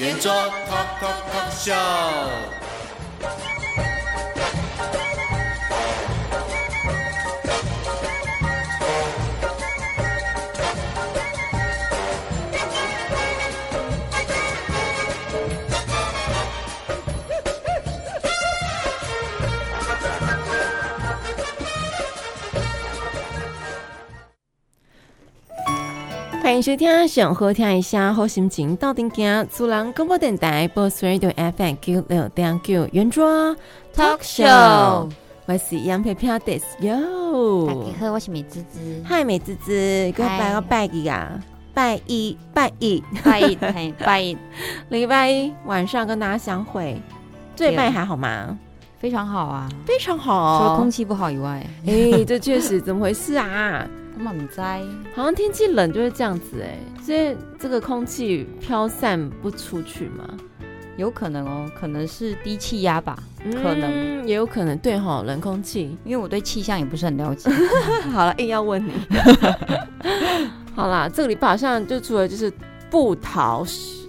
圆桌 Talk Talk Talk Show。迎收听，想好听一下好心情到顶点，主人广播电台 Boss Radio FM 九六点九圆桌 Talk Show，我是杨佩佩，this yo，大家好，我是美滋滋，嗨，美滋滋，给我拜个拜一啊，拜一，拜一，拜一，嘿，拜一，礼拜一晚上跟大家相会，这礼拜还好吗？非常好啊，非常好，除了空气不好以外，哎、欸，这确实，怎么回事啊？好像天气冷就是这样子哎，所以这个空气飘散不出去嘛，有可能哦，可能是低气压吧，可能、嗯、也有可能对哈，冷空气，因为我对气象也不是很了解。好了，硬要问你，好啦，这个礼拜好像就除了就是部桃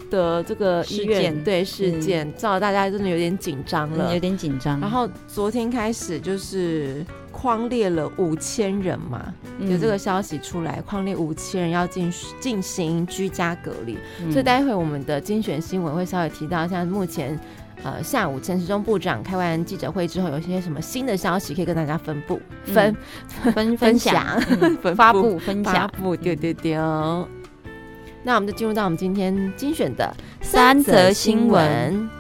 的这个医院事件，对事件，造成大家真的有点紧张了、嗯，有点紧张。然后昨天开始就是。框列了五千人嘛，有这个消息出来，框列五千人要进进行居家隔离，嗯，所以待会我们的精选新闻会稍微提到，像目前呃下午陈时中部长开完记者会之后，有些什么新的消息可以跟大家分布分、嗯、分 分享、嗯、发布分享，对对对哦。那我们就进入到我们今天精选的三则新闻。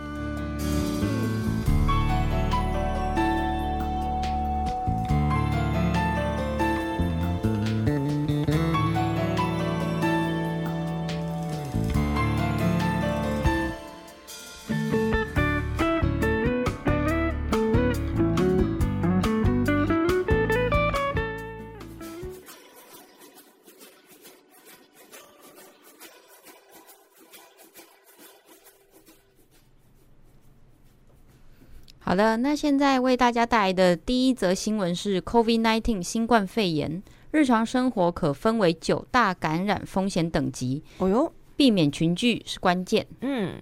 的，那现在为大家带来的第一则新闻是 COVID-19 新冠肺炎，日常生活可分为九大感染风险等级。哦哟，避免群聚是关键。嗯，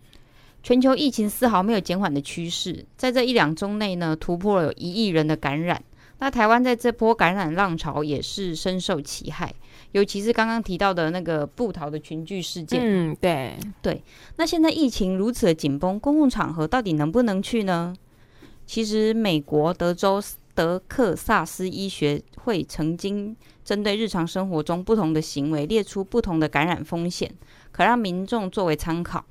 全球疫情丝毫没有减缓的趋势，在这一两周内呢，突破了有一亿人的感染。那台湾在这波感染浪潮也是深受其害，尤其是刚刚提到的那个布桃的群聚事件。嗯，对对。那现在疫情如此的紧绷，公共场合到底能不能去呢？其实，美国德州德克萨斯医学会曾经针对日常生活中不同的行为列出不同的感染风险，可让民众作为参考。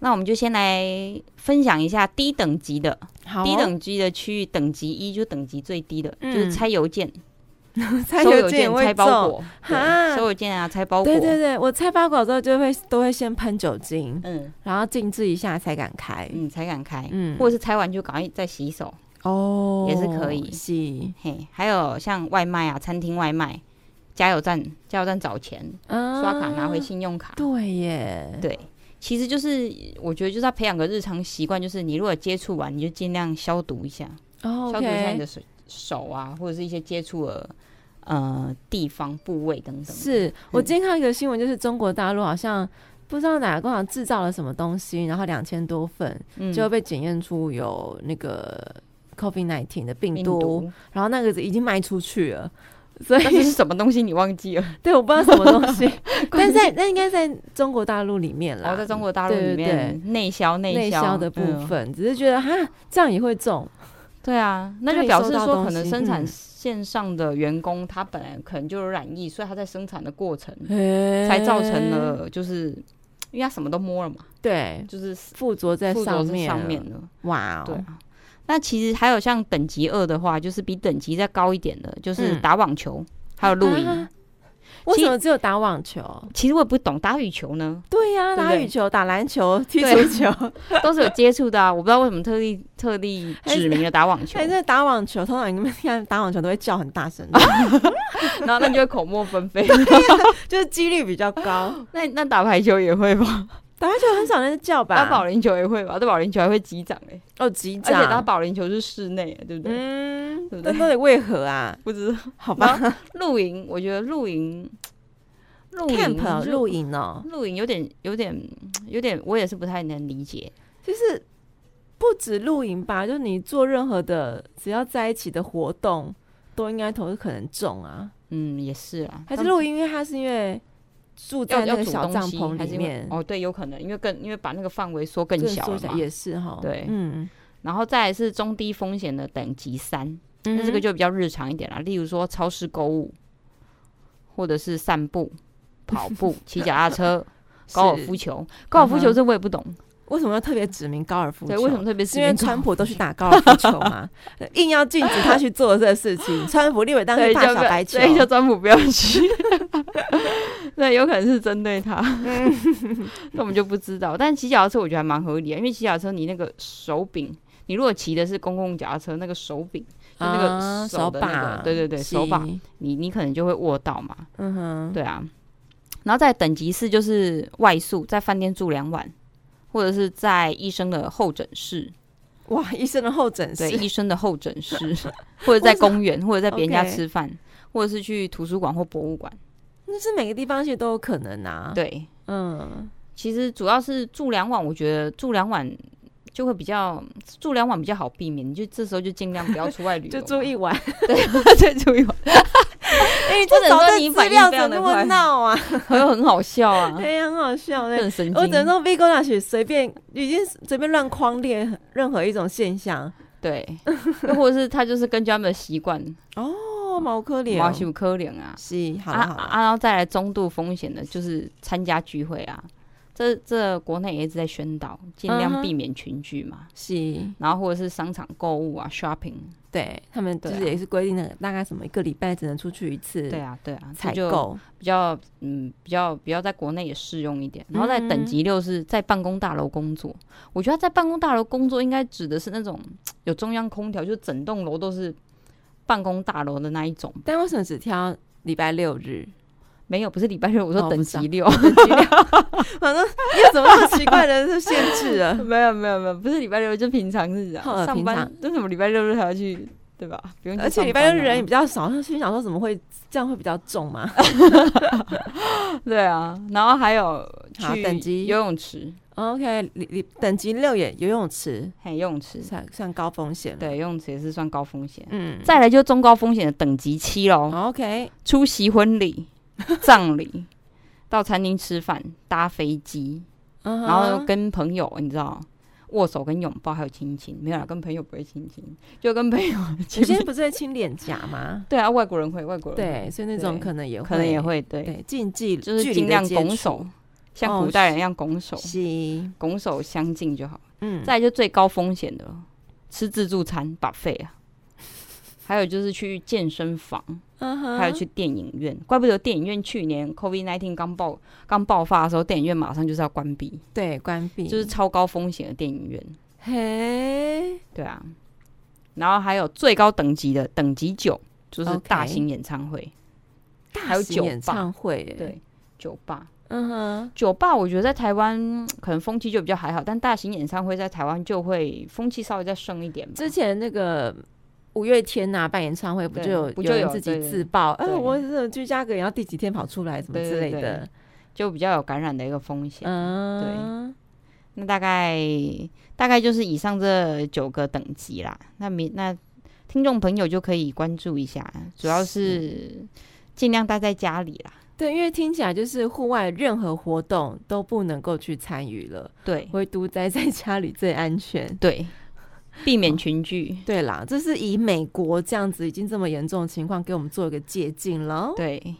那我们就先来分享一下低等级的，哦、低等级的区域，等级一就等级最低的，嗯、就是拆邮件。拆邮件、拆包裹，哈，收邮件啊，拆包裹。对对对，我拆包裹之后就会都会先喷酒精，嗯，然后静置一下才敢开，嗯，才敢开，嗯，或者是拆完就赶快再洗手，哦，也是可以，是，嘿，还有像外卖啊，餐厅外卖，加油站，加油站找钱，啊，刷卡拿回信用卡，对耶，对，其实就是我觉得就是要培养个日常习惯，就是你如果接触完，你就尽量消毒一下，哦，消毒一下你的手手啊，或者是一些接触的。呃，地方部位等等。是我今天看到一个新闻，就是中国大陆好像不知道哪个工厂制造了什么东西，然后两千多份就会被检验出有那个 COVID-19 的病毒，病毒，然后那个已经卖出去了。所以这是什么东西？你忘记了？对，我不知道什么东西，但在那应该在中国大陆里面了。哦，在中国大陆里面内销内销的部分，嗯，只是觉得哈这样也会中。对啊，那就表示说可能生产线上的员工他本来可能就有染疫，所以他在生产的过程才造成了，就是因为他什么都摸了嘛，对，就是附着在上面上面了。哇哦，对啊。那其实还有像等级二的话，就是比等级再高一点的，就是打网球，还有露营。为什么只有打网球？其实我也不懂打羽球呢。对呀、啊，打羽球、打篮球、踢足球，都是有接触的啊。我不知道为什么特地特地指明了打网球。哎，这打网球，通常你们看打网球都会叫很大声，然后那就会口沫纷飞，就是几率比较高。那那打排球也会吗？打篮球很少人叫吧？打保龄球也会吧？打保龄球还会击掌哎。哦，击掌。而且打保龄球是室内，对不对？嗯，对不对？那到底为何啊？不知道。好吧。露营，我觉得露营，露营，露营哦，露营有点，有点，有点，我也是不太能理解。就是不止露营吧，就是你做任何的，只要在一起的活动，都应该都是可能中啊。嗯，也是啊。还是露营，因为它是因为。住在那个小帐篷里面哦，对，有可能，因为更因为把那个范围缩更小了嘛，也是哈，对，嗯，然后再来是中低风险的等级三，那这个就比较日常一点啦，例如说超市购物，或者是散步、跑步、骑脚踏车、高尔夫球，高尔夫球这我也不懂。为什么要特别指明高尔夫球？对，为什么特别指明？因为川普都去打高尔夫球嘛，硬要禁止他去做这个事情。川普立委当时怕小白球，所以叫川普不要去。对，有可能是针对他，那我们就不知道。但骑脚踏车我觉得还蛮合理的，因为骑脚踏车你那个手柄，你如果骑的是公共脚踏车，那个手柄就那个手把那个，对对对，手把，你你可能就会握到嘛。嗯哼，对啊。然后在等级四就是外宿，在饭店住两晚。或者是在医生的候诊室，哇，医生的候诊室，对，医生的候诊室，或者在公园，或者在别人家吃饭，或者是去图书馆或博物馆，那是每个地方其实都有可能啊。对，嗯，其实主要是住两晚，我觉得住两晚就会比较住两晚比较好避免，你就这时候就尽量不要出外旅 游，就住一晚，对，再住一晚。哎，这找的资料怎么那么闹啊？很很好笑啊，对，很好笑，很神经。我只能说，V 哥那些随便已经随便乱框列任何一种现象，对，又或者是他就是根据他们的习惯哦，毛科联，毛秀可怜啊，是，好啊，啊，然后再来中度风险的，就是参加聚会啊。这这国内也一直在宣导，尽量避免群聚嘛。是、uh，huh. 然后或者是商场购物啊，shopping，对他们就是也是规定的，大概什么一个礼拜只能出去一次。对啊，对啊，采购比较嗯比较比较在国内也适用一点。然后在等级六是在办公大楼工作，嗯、我觉得在办公大楼工作应该指的是那种有中央空调，就整栋楼都是办公大楼的那一种。但为什么只挑礼拜六日？没有，不是礼拜六，我说等级六，等级六，反正有什么那么奇怪的限制啊？没有，没有，没有，不是礼拜六，就平常日啊，上班为什么礼拜六日还要去，对吧？不用，而且礼拜六日人也比较少，心想说怎么会这样会比较重嘛？对啊，然后还有去等级游泳池，OK，你你等级六也游泳池，嘿，游泳池算算高风险，对，游泳池也是算高风险。嗯，再来就中高风险的等级七喽，OK，出席婚礼。葬礼，到餐厅吃饭，搭飞机，uh huh. 然后跟朋友，你知道，握手跟拥抱还有亲亲，没有啦，跟朋友不会亲亲，就跟朋友亲亲。有些人不是会亲脸颊吗？对啊，外国人会，外国人会对，所以那种可能也会可能也会对，对禁忌就是尽量拱手，像古代人一样拱手，是拱手相敬就好。嗯，再来就最高风险的，吃自助餐 buffet 啊。还有就是去健身房，uh huh. 还有去电影院，怪不得电影院去年 COVID nineteen 刚爆刚爆发的时候，电影院马上就是要关闭，对，关闭就是超高风险的电影院。嘿.对啊，然后还有最高等级的等级九，就是大型演唱会.还有酒吧，演唱会，对，酒吧，嗯哼、uh，huh. 酒吧我觉得在台湾可能风气就比较还好，但大型演唱会在台湾就会风气稍微再盛一点。之前那个。五月天呐、啊，办演唱会不就有不就有人自己自爆？哎、呃，我这种居家隔离，然后第几天跑出来，什么之类的，就比较有感染的一个风险。嗯，对。那大概大概就是以上这九个等级啦。那明那听众朋友就可以关注一下，主要是尽量待在家里啦。对，因为听起来就是户外任何活动都不能够去参与了。对，唯独待在家里最安全。对。避免群聚，哦，对啦，这是以美国这样子已经这么严重的情况，给我们做一个借鉴了。对，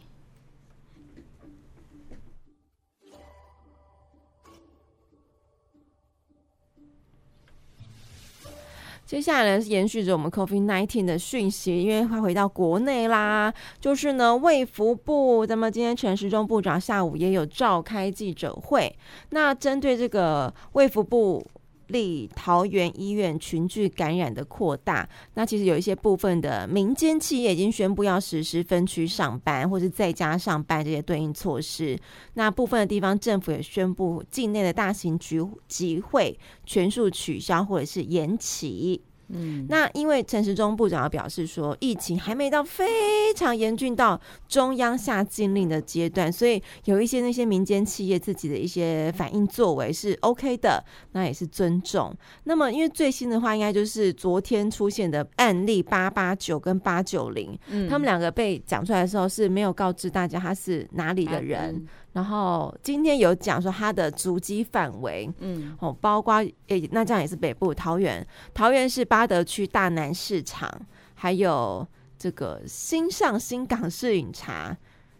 接下来呢，是延续着我们 COVID-19 的讯息，因为快回到国内啦。就是呢，卫福部，那么今天陈时中部长下午也有召开记者会。那针对这个卫福部立桃园医院群聚感染的扩大，那其实有一些部分的民间企业已经宣布要实施分区上班或是在家上班这些对应措施。那部分的地方政府也宣布，境内的大型聚集会全数取消或者是延期。嗯，那因为陈时中部长要表示说，疫情还没到非常严峻到中央下禁令的阶段，所以有一些那些民间企业自己的一些反应作为是 OK 的，那也是尊重。那么因为最新的话，应该就是昨天出现的案例八八九跟八九零，他们两个被讲出来的时候是没有告知大家他是哪里的人。然后今天有讲说他的足迹范围，嗯，哦，包括诶、欸，那这样也是北部桃园，桃园是八德区大南市场，还有这个新上新港式饮茶，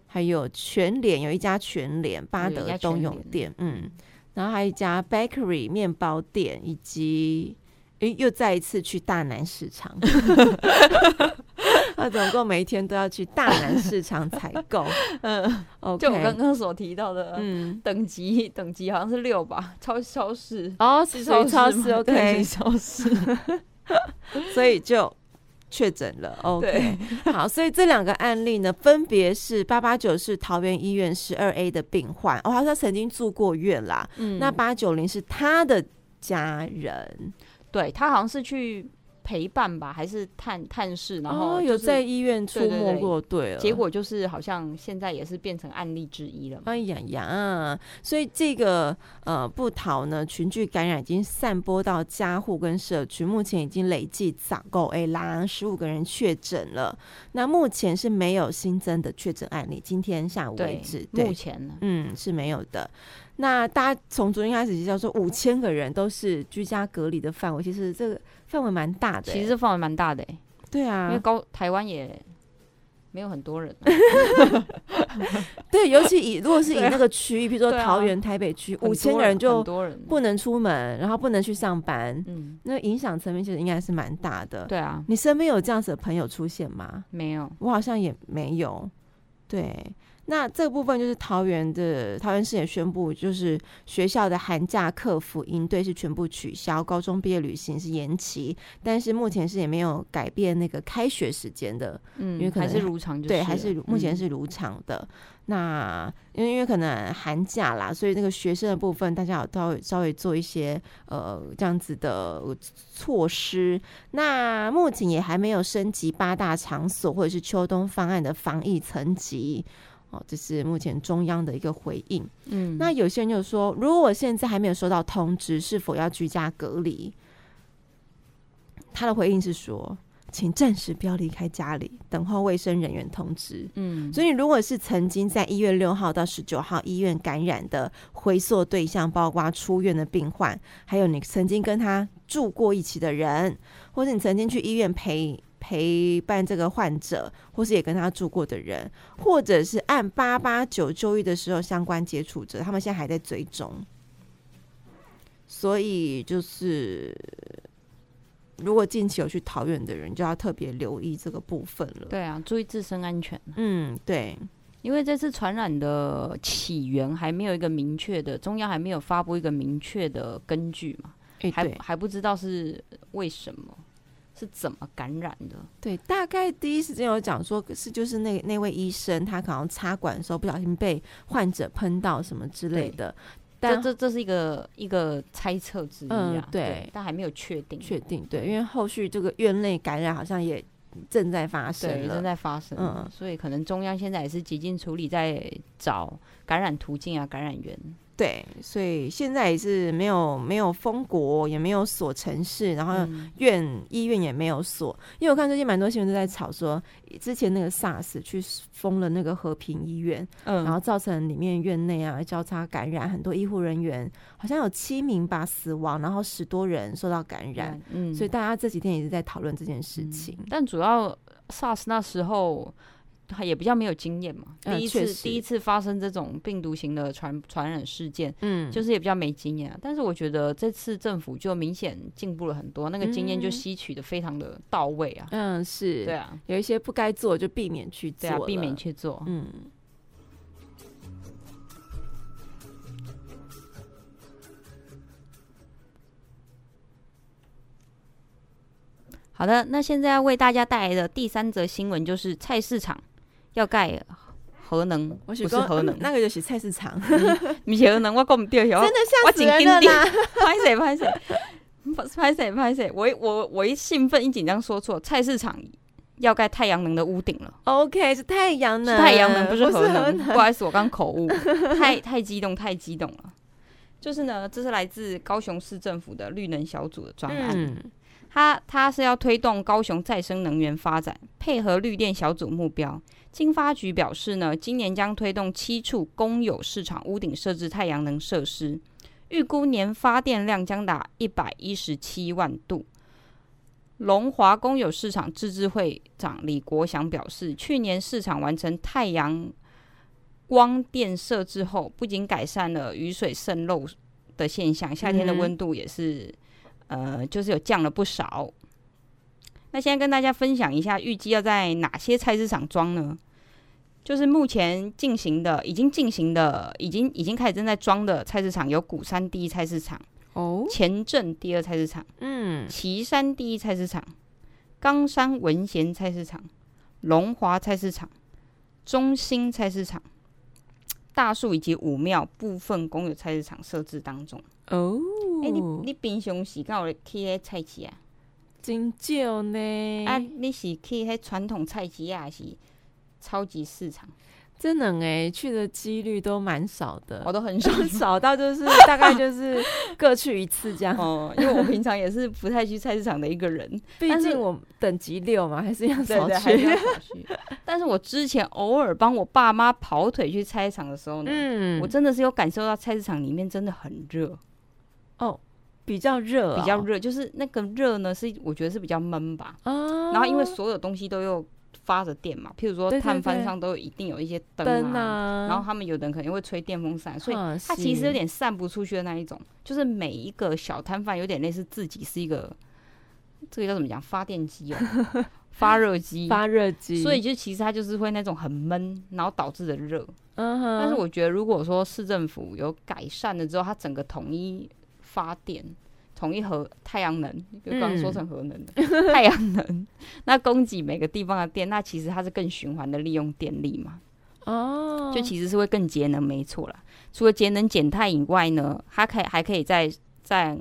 还有全联有一家全联八德东涌店，嗯，然后还有一家 bakery 面包店，以及诶、欸，又再一次去大南市场。他总共每一天都要去大南市场采购，嗯就我刚刚所提到的，嗯，等级等级好像是六吧，超超市哦，是超市，超市，OK，超市，所以就确诊了，OK，好，所以这两个案例呢，分别是八八九是桃园医院十二 A 的病患，哦，他说曾经住过院啦，嗯，那八九零是他的家人，对他好像是去。陪伴吧，还是探探视，然后、就是哦、有在医院出没过，对了，结果就是好像现在也是变成案例之一了。哎呀呀，所以这个呃不逃呢群聚感染已经散播到家户跟社区，目前已经累计早够哎啦十五个人确诊了。那目前是没有新增的确诊案例，今天下午为止，对对目前呢，嗯是没有的。那大家从昨天开始就叫说五千个人都是居家隔离的范围，其实这个范围蛮大的、欸。其实范围蛮大的、欸，对啊，因为高台湾也没有很多人、啊。对，尤其以如果是以那个区域，比如说桃园、台北区，五千个人就不能出门，然后不能去上班，嗯，那影响层面其实应该是蛮大的。对啊，你身边有这样子的朋友出现吗？没有，我好像也没有。对。那这个部分就是桃园的桃园市也宣布，就是学校的寒假客服营队是全部取消，高中毕业旅行是延期，但是目前是也没有改变那个开学时间的，嗯，因为可能还是如常，对，还是目前是如常的。嗯、那因为因为可能寒假啦，所以那个学生的部分，大家有稍微稍微做一些呃这样子的措施。那目前也还没有升级八大场所或者是秋冬方案的防疫层级。哦，这是目前中央的一个回应。嗯，那有些人就说，如果我现在还没有收到通知，是否要居家隔离？他的回应是说，请暂时不要离开家里，等候卫生人员通知。嗯，所以如果是曾经在一月六号到十九号医院感染的回溯对象，包括出院的病患，还有你曾经跟他住过一起的人，或者你曾经去医院陪。陪伴这个患者，或是也跟他住过的人，或者是按八八九就医的时候相关接触者，他们现在还在追踪。所以就是，如果近期有去桃园的人，就要特别留意这个部分了。对啊，注意自身安全。嗯，对，因为这次传染的起源还没有一个明确的，中央还没有发布一个明确的根据嘛，欸、还还不知道是为什么。是怎么感染的？对，大概第一时间有讲说是就是那那位医生，他可能插管的时候不小心被患者喷到什么之类的。但这这是一个一个猜测之一啊，对，对，但还没有确定。确定对，因为后续这个院内感染好像也正在发生，对，正在发生。嗯，所以可能中央现在也是急进处理，在找感染途径啊，感染源。对，所以现在也是没有没有封国，也没有锁城市，然后院、嗯、医院也没有锁。因为我看最近蛮多新闻都在吵说，之前那个 SARS 去封了那个和平医院，嗯，然后造成里面院内啊交叉感染，很多医护人员好像有七名吧死亡，然后十多人受到感染，嗯，所以大家这几天也是在讨论这件事情。嗯、但主要 SARS 那时候。也比较没有经验嘛，嗯、第一次第一次发生这种病毒型的传传染事件，嗯，就是也比较没经验啊。但是我觉得这次政府就明显进步了很多，那个经验就吸取的非常的到位啊。嗯，是，对啊，有一些不该做就避免去做，对啊，避免去做，嗯。好的，那现在要为大家带来的第三则新闻就是菜市场要盖核能，不是核能，嗯、那个就是菜市场，不是核能，我讲唔对，真的吓死人了啦！拍谁 拍谁，拍谁拍谁，我我我一兴奋一紧张说错，菜市场要盖太阳能的屋顶了。OK，是太阳能，太阳能不是核能，不好意思，我刚口误，太太激动，太激动了。就是呢，这是来自高雄市政府的绿能小组的专案。嗯它它是要推动高雄再生能源发展，配合绿电小组目标。经发局表示呢，今年将推动七处公有市场屋顶设置太阳能设施，预估年发电量将达一百一十七万度。龙华公有市场自治会长李国祥表示，去年市场完成太阳光电设置后，不仅改善了雨水渗漏的现象，夏天的温度也是。呃，就是有降了不少。那现在跟大家分享一下，预计要在哪些菜市场装呢？就是目前进行的、已经进行的、已经已经开始正在装的菜市场有古山第一菜市场、哦，前镇第二菜市场，嗯，旗山第一菜市场、冈山文贤菜市场、龙华菜市场、中兴菜市场、大树以及武庙部分公有菜市场设置当中。哦。哎、欸，你你平常时间有去迄菜市啊？真少呢。啊，你是去迄传统菜市啊，还是超级市场？真的哎，去的几率都蛮少的。我都很少，少到就是 大概就是各去一次这样。哦，因为我平常也是不太去菜市场的一个人。毕竟我等级六嘛，还是要少去。对对对，还是要少去。但是我之前偶尔帮我爸妈跑腿去菜市场的时候呢，嗯，我真的是有感受到菜市场里面真的很热。哦，比较热、哦，比较热，就是那个热呢，是我觉得是比较闷吧。哦。然后因为所有东西都有发着电嘛，譬如说摊贩上都有一定有一些灯啊，啊，然后他们有的人可能会吹电风扇，所以它其实有点散不出去的那一种。就是每一个小摊贩有点类似自己是一个，这个叫怎么讲？发电机哦，发热机，发热机。所以就其实它就是会那种很闷，然后导致的热。嗯哼。但是我觉得如果说市政府有改善了之后，它整个统一。发电统一核太阳能，就刚刚说成核能的、嗯、太阳能，那供给每个地方的电，那其实它是更循环的利用电力嘛？哦，就其实是会更节能，没错啦。除了节能减碳以外呢，它可以还可以在在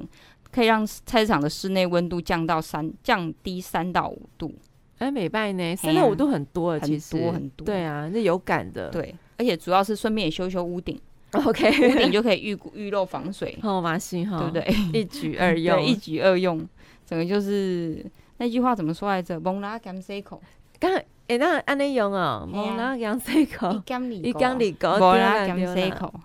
可以让菜市场的室内温度降到三降低三到五度。哎，美拜呢？三到五度很多了，其实很多很多。对啊，那有感的。对，而且主要是顺便也修修屋顶。OK，屋顶就可以预预漏防水，好嘛，行哈，对不对？一举二 用，一举二用，整个就是那句话怎么说来着？蒙拉甘塞口，刚哎，那安内用哦，蒙拉甘塞口，一缸里，一缸里高，蒙拉甘塞口。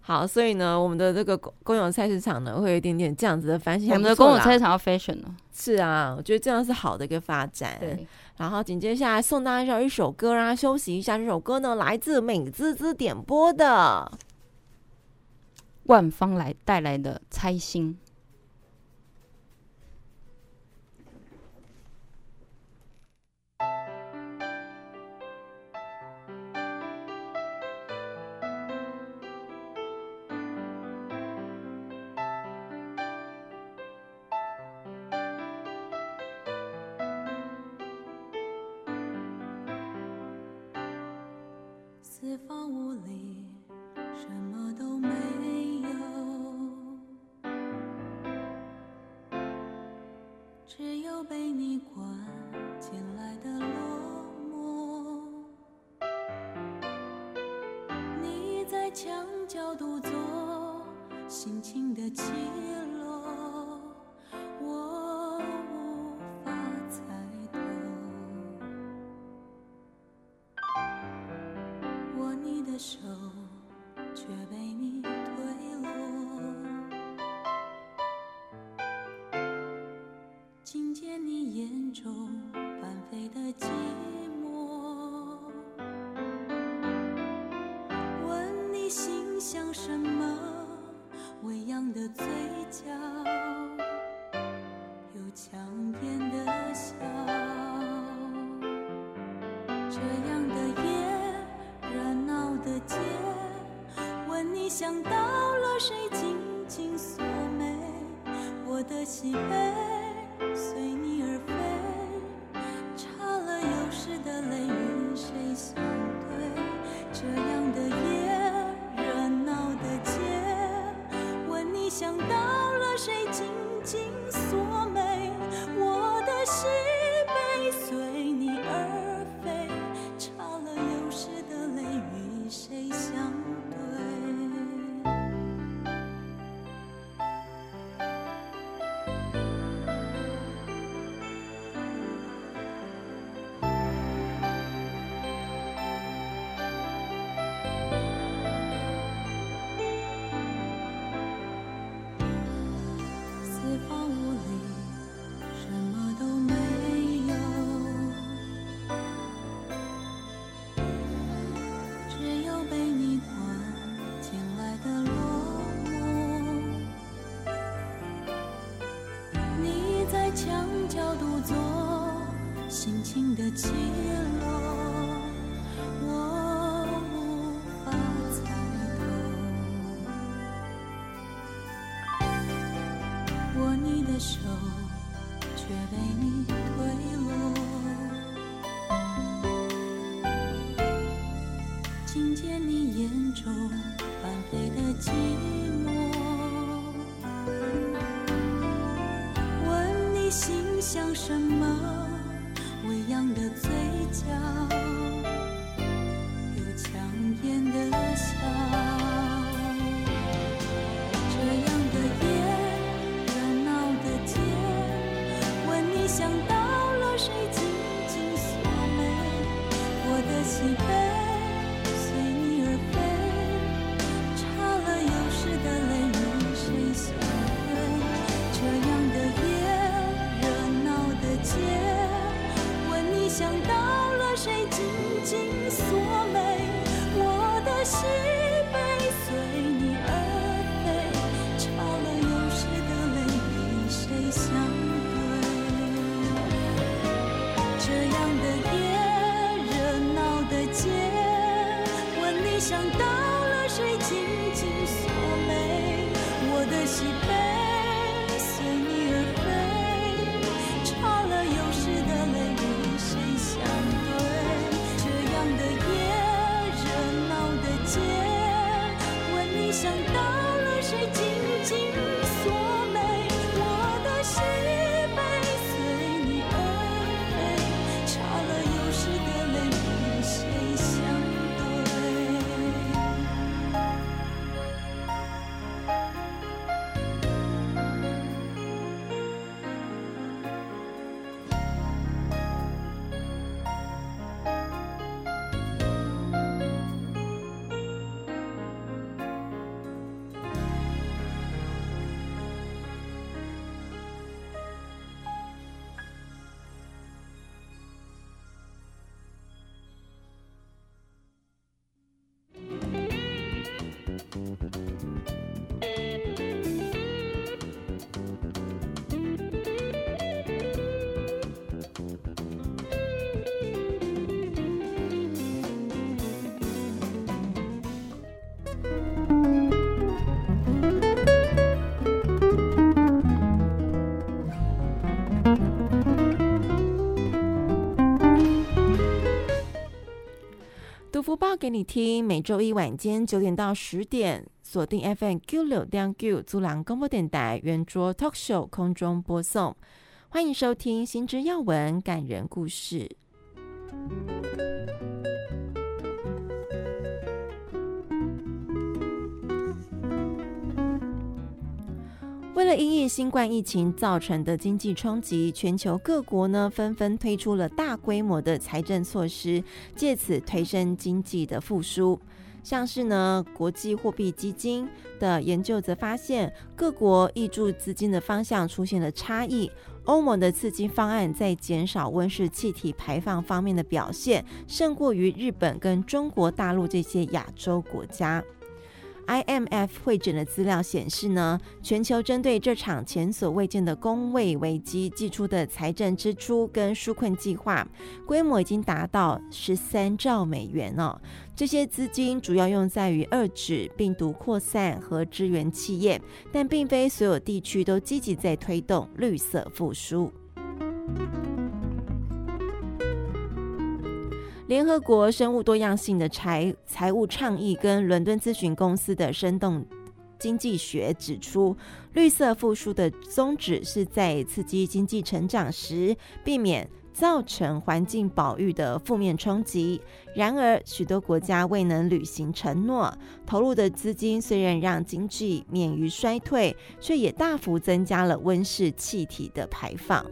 好，所以呢，我们的这个公公有菜市场呢，会有一点点这样子的反省。我们的公有菜市场要 fashion 了，是啊，我觉得这样是好的一个发展。对。然后紧接下来送大家一首歌，让大家休息一下。这首歌呢，来自美滋滋点播的万方来带来的《猜心》。被你关进来的落寞。你在墙角独坐心情的起落报给你听，每周一晚间九点到十点，锁定 FM Q 六点九，租廊广播电台圆桌 Talk Show 空中播送，欢迎收听新知要闻、感人故事。为了因应新冠疫情造成的经济冲击，全球各国呢纷纷推出了大规模的财政措施，借此推升经济的复苏。像是呢，国际货币基金的研究则发现，各国挹注资金的方向出现了差异。欧盟的刺激方案在减少温室气体排放方面的表现，胜过于日本跟中国大陆这些亚洲国家。IMF 汇整的资料显示呢，全球针对这场前所未见的工位危机寄出的财政支出跟纾困计划，规模已经达到十三兆美元哦。这些资金主要用在于遏制病毒扩散和支援企业，但并非所有地区都积极在推动绿色复苏。联合国生物多样性的财财务倡议跟伦敦咨询公司的生动经济学指出，绿色复苏的宗旨是在刺激经济成长时，避免造成环境保育的负面冲击。然而，许多国家未能履行承诺，投入的资金虽然让经济免于衰退，却也大幅增加了温室气体的排放。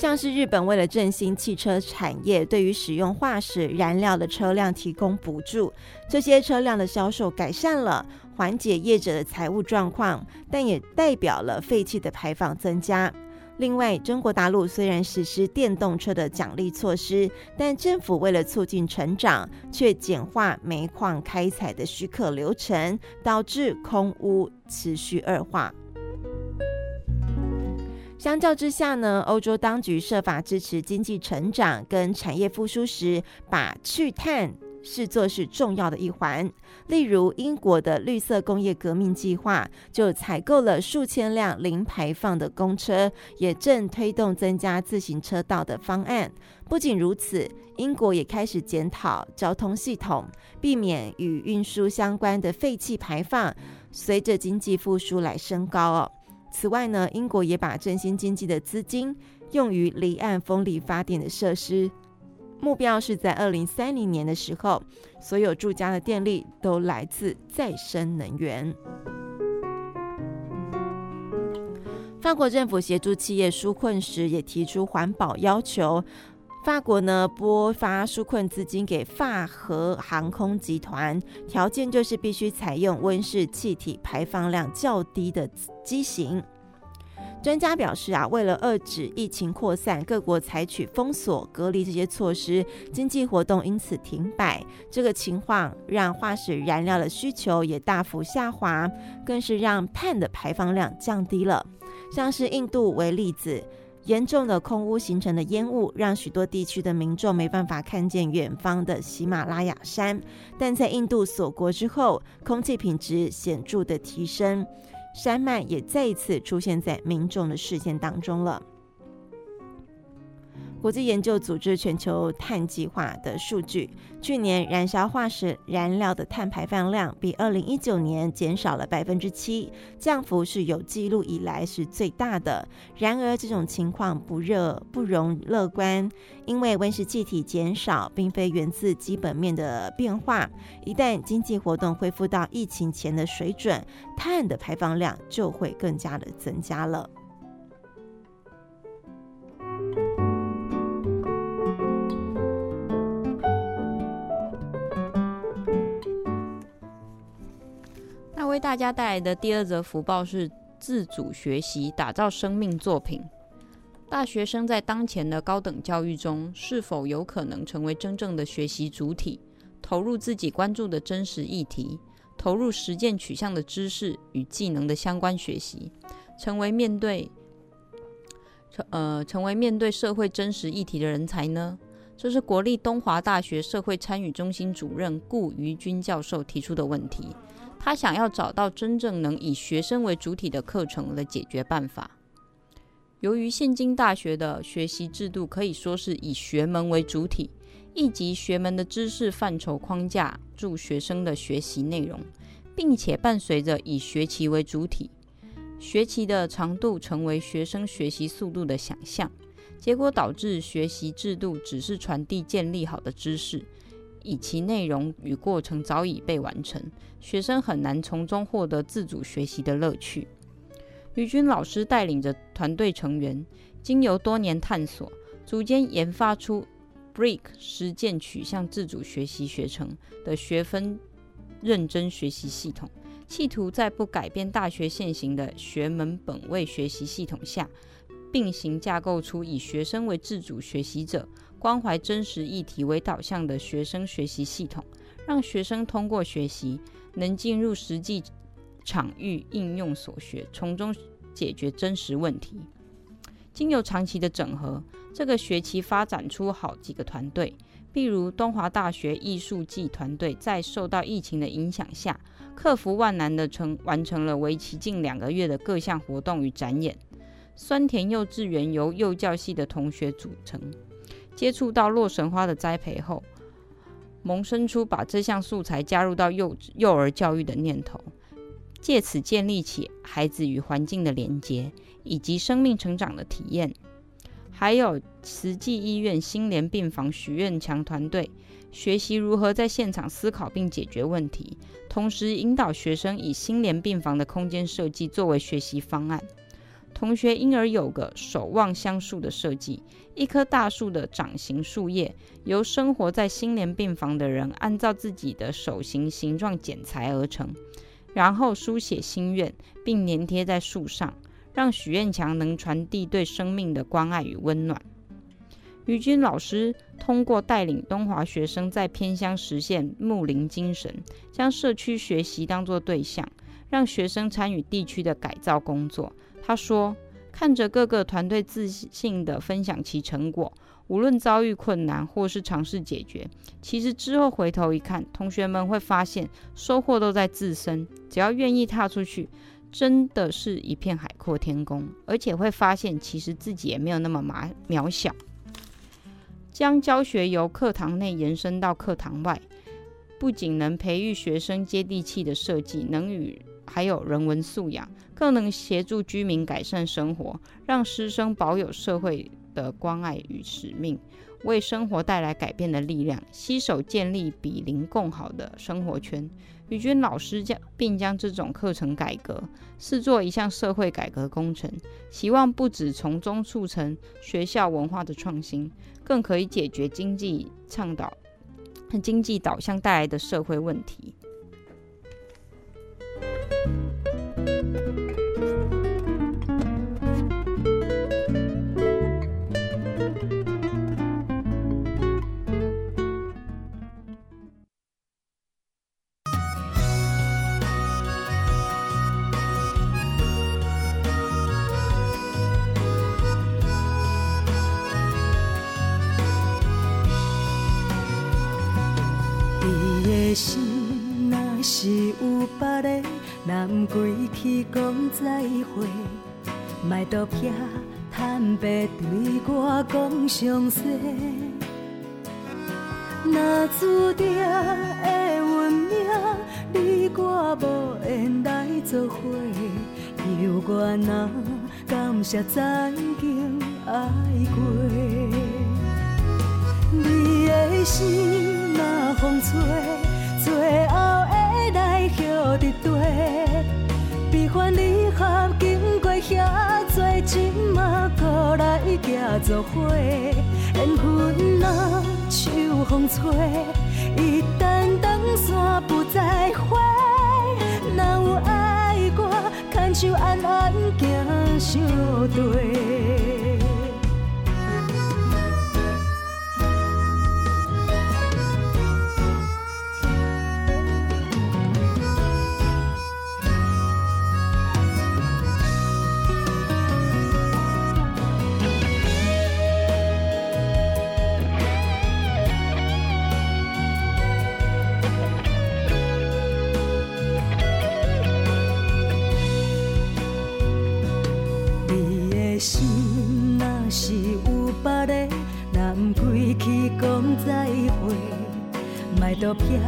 像是日本为了振兴汽车产业，对于使用化石燃料的车辆提供补助，这些车辆的销售改善了，缓解业者的财务状况，但也代表了废气的排放增加。另外，中国大陆虽然实施电动车的奖励措施，但政府为了促进成长，却简化煤矿开采的许可流程，导致空污持续恶化。相较之下呢，欧洲当局设法支持经济成长跟产业复苏时，把去碳视作是重要的一环。例如，英国的绿色工业革命计划就采购了数千辆零排放的公车，也正推动增加自行车道的方案。不仅如此，英国也开始检讨交通系统，避免与运输相关的废气排放随着经济复苏来升高哦。此外呢，英国也把振兴经济的资金用于离岸风力发电的设施，目标是在二零三零年的时候，所有住家的电力都来自再生能源。法国政府协助企业纾困时，也提出环保要求。法国呢，拨发纾困资金给法荷航空集团，条件就是必须采用温室气体排放量较低的机型。专家表示啊，为了遏制疫情扩散，各国采取封锁、隔离这些措施，经济活动因此停摆。这个情况让化石燃料的需求也大幅下滑，更是让碳的排放量降低了。像是印度为例子。严重的空污形成的烟雾，让许多地区的民众没办法看见远方的喜马拉雅山。但在印度锁国之后，空气品质显著的提升，山脉也再一次出现在民众的视线当中了。国际研究组织全球碳计划的数据，去年燃烧化石燃料的碳排放量比二零一九年减少了百分之七，降幅是有记录以来是最大的。然而，这种情况不热不容乐观，因为温室气体减少并非源自基本面的变化。一旦经济活动恢复到疫情前的水准，碳的排放量就会更加的增加了。为大家带来的第二则福报是自主学习，打造生命作品。大学生在当前的高等教育中，是否有可能成为真正的学习主体，投入自己关注的真实议题，投入实践取向的知识与技能的相关学习，成为面对成呃成为面对社会真实议题的人才呢？这是国立东华大学社会参与中心主任顾于军教授提出的问题。他想要找到真正能以学生为主体的课程的解决办法。由于现今大学的学习制度可以说是以学门为主体，以及学门的知识范畴框架住学生的学习内容，并且伴随着以学期为主体，学期的长度成为学生学习速度的想象，结果导致学习制度只是传递建立好的知识。以其内容与过程早已被完成，学生很难从中获得自主学习的乐趣。于钧老师带领着团队成员，经由多年探索，逐渐研发出 BRIC 实践取向自主学习学程的学分认真学习系统，企图在不改变大学现行的学门本位学习系统下，并行架构出以学生为自主学习者、关怀真实议题为导向的学生学习系统，让学生通过学习能进入实际场域应用所学，从中解决真实问题。经由长期的整合，这个学期发展出好几个团队，譬如东华大学艺术季团队，在受到疫情的影响下，克服万难的成完成了为期近两个月的各项活动与展演。酸田幼稚园由幼教系的同学组成，接触到洛神花的栽培后，萌生出把这项素材加入到幼幼儿教育的念头，借此建立起孩子与环境的连结。以及生命成长的体验，还有慈济医院心联病房许愿强团队学习如何在现场思考并解决问题，同时引导学生以心联病房的空间设计作为学习方案。同学因而有个守望相树的设计，一棵大树的掌形树叶由生活在心连病房的人按照自己的手型形状剪裁而成，然后书写心愿并粘贴在树上。让许愿墙能传递对生命的关爱与温暖。于军老师通过带领东华学生在偏乡实现睦邻精神，将社区学习当作对象，让学生参与地区的改造工作。他说：“看着各个团队自信地分享其成果，无论遭遇困难或是尝试解决，其实之后回头一看，同学们会发现收获都在自身。只要愿意踏出去。”真的是一片海阔天空，而且会发现其实自己也没有那么渺渺小。将教学由课堂内延伸到课堂外，不仅能培育学生接地气的设计能与，还有人文素养，更能协助居民改善生活，让师生保有社会的关爱与使命。为生活带来改变的力量，携手建立比邻共好的生活圈。宇军老师将并将这种课程改革视作一项社会改革工程，希望不止从中促成学校文化的创新，更可以解决经济倡导经济导向带来的社会问题。Thank you. 归去讲再会，莫都撇坦白对我讲详细。若注定的运命，你我无缘来作伙，犹原啊感谢曾经爱过。你的心若风吹，最后会来晓行作伙。缘分若秋风吹，一旦断线不再回。若有爱我，牵手安安行相对。撇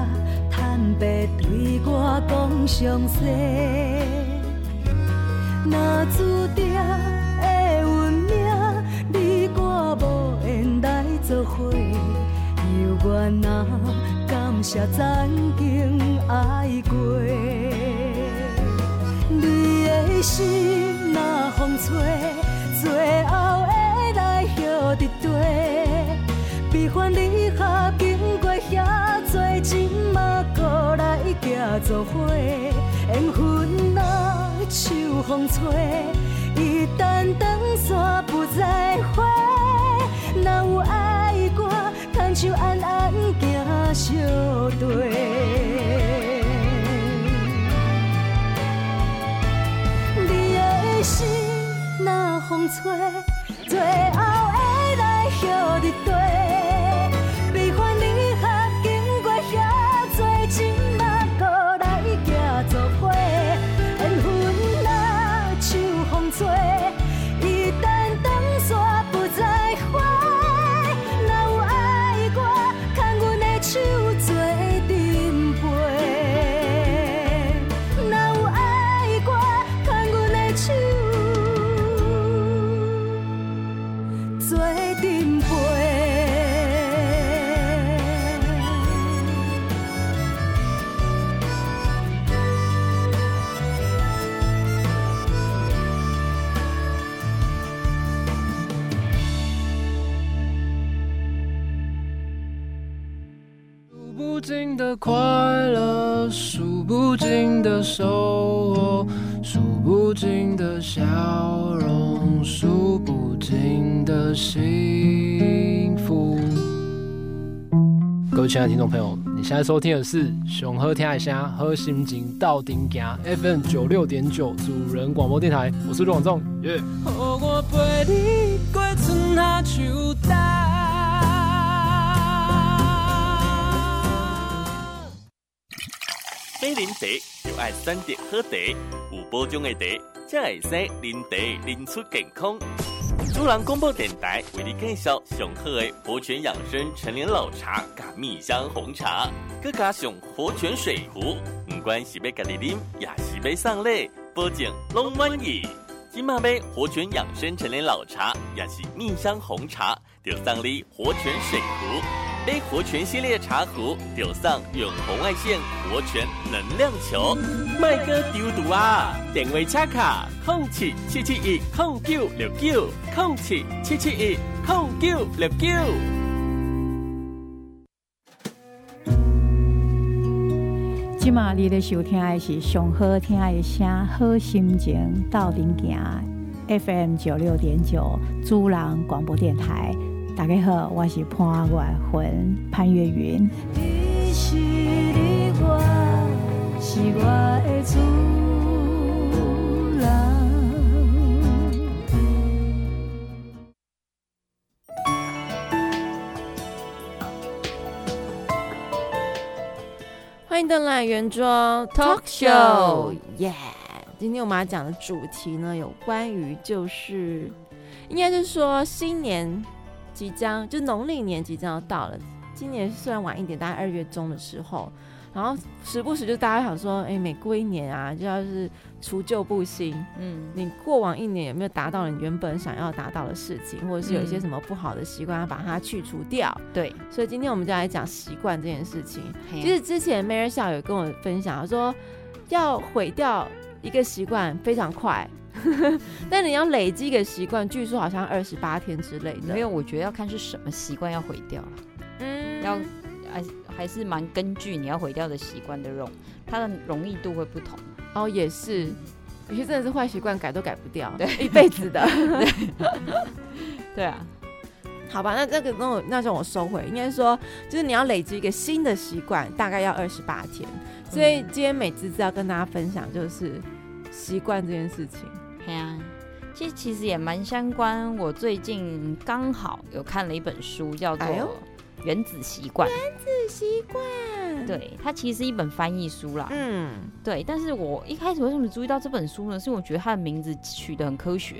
坦白对我讲详细，若注定的运命，你我无缘来作伙，犹原那感谢曾经爱过。你的心若风吹，最后行作伙，缘分若手风吹，一旦断线。再会。若有爱过，牵手安安行相对。你的心若风吹，最快乐，数不尽的收获，数不尽的笑容，数不尽的幸福。各位亲爱的听众朋友，你现在收听的是熊喝天海虾喝心情到顶家 FM 九六点九主人广播电台，我是陆广仲，耶、yeah。买啉茶就爱选择好茶，有保障的茶才会使啉茶啉出健康。主人广播电台为你介绍上好的活泉养生陈年老茶加蜜香红茶，佮加上活泉水壶，唔管是要家己啉，也是要送礼，保证拢满意。今马杯活泉养生陈年老茶，也是蜜香红茶，就送你活泉水壶。杯活泉系列茶壶，丢上远红外线活泉能量球。麦哥丢毒啊！电话插卡：空七七七一空九六九空七七七一空九六九。今嘛你咧收听的是上好听的声，好心情到顶行 FM 九六点九主人广播电台。大家好，我是潘月云潘越云。你是你我，是我的主人。欢迎登来原装 Talk Show，耶！Yeah! 今天我们要讲的主题呢，有关于就是，应该是说新年。即将就农历年即将要到了，今年虽然晚一点，大概二月中的时候，然后时不时就大家想说，哎、欸，每过一年啊，就要是除旧布新，嗯，你过往一年有没有达到你原本想要达到的事情，或者是有一些什么不好的习惯要把它去除掉？对，所以今天我们就来讲习惯这件事情。其实之前 Mary 笑有跟我分享，他说要毁掉一个习惯非常快。但你要累积一个习惯，据说好像二十八天之类的。没有，我觉得要看是什么习惯要毁掉了。嗯，要还还是蛮根据你要毁掉的习惯的容，它的容易度会不同。哦，也是，有些真的是坏习惯，改都改不掉，对，一辈子的。对，对啊，好吧，那这个那我那就我收回，应该说就是你要累积一个新的习惯，大概要二十八天。所以今天美滋滋要跟大家分享就是习惯这件事情。对啊，其实其实也蛮相关。我最近刚好有看了一本书，叫做《原子习惯》。原子习惯，对，它其实是一本翻译书啦。嗯，对。但是我一开始为什么注意到这本书呢？是我觉得它的名字取得很科学，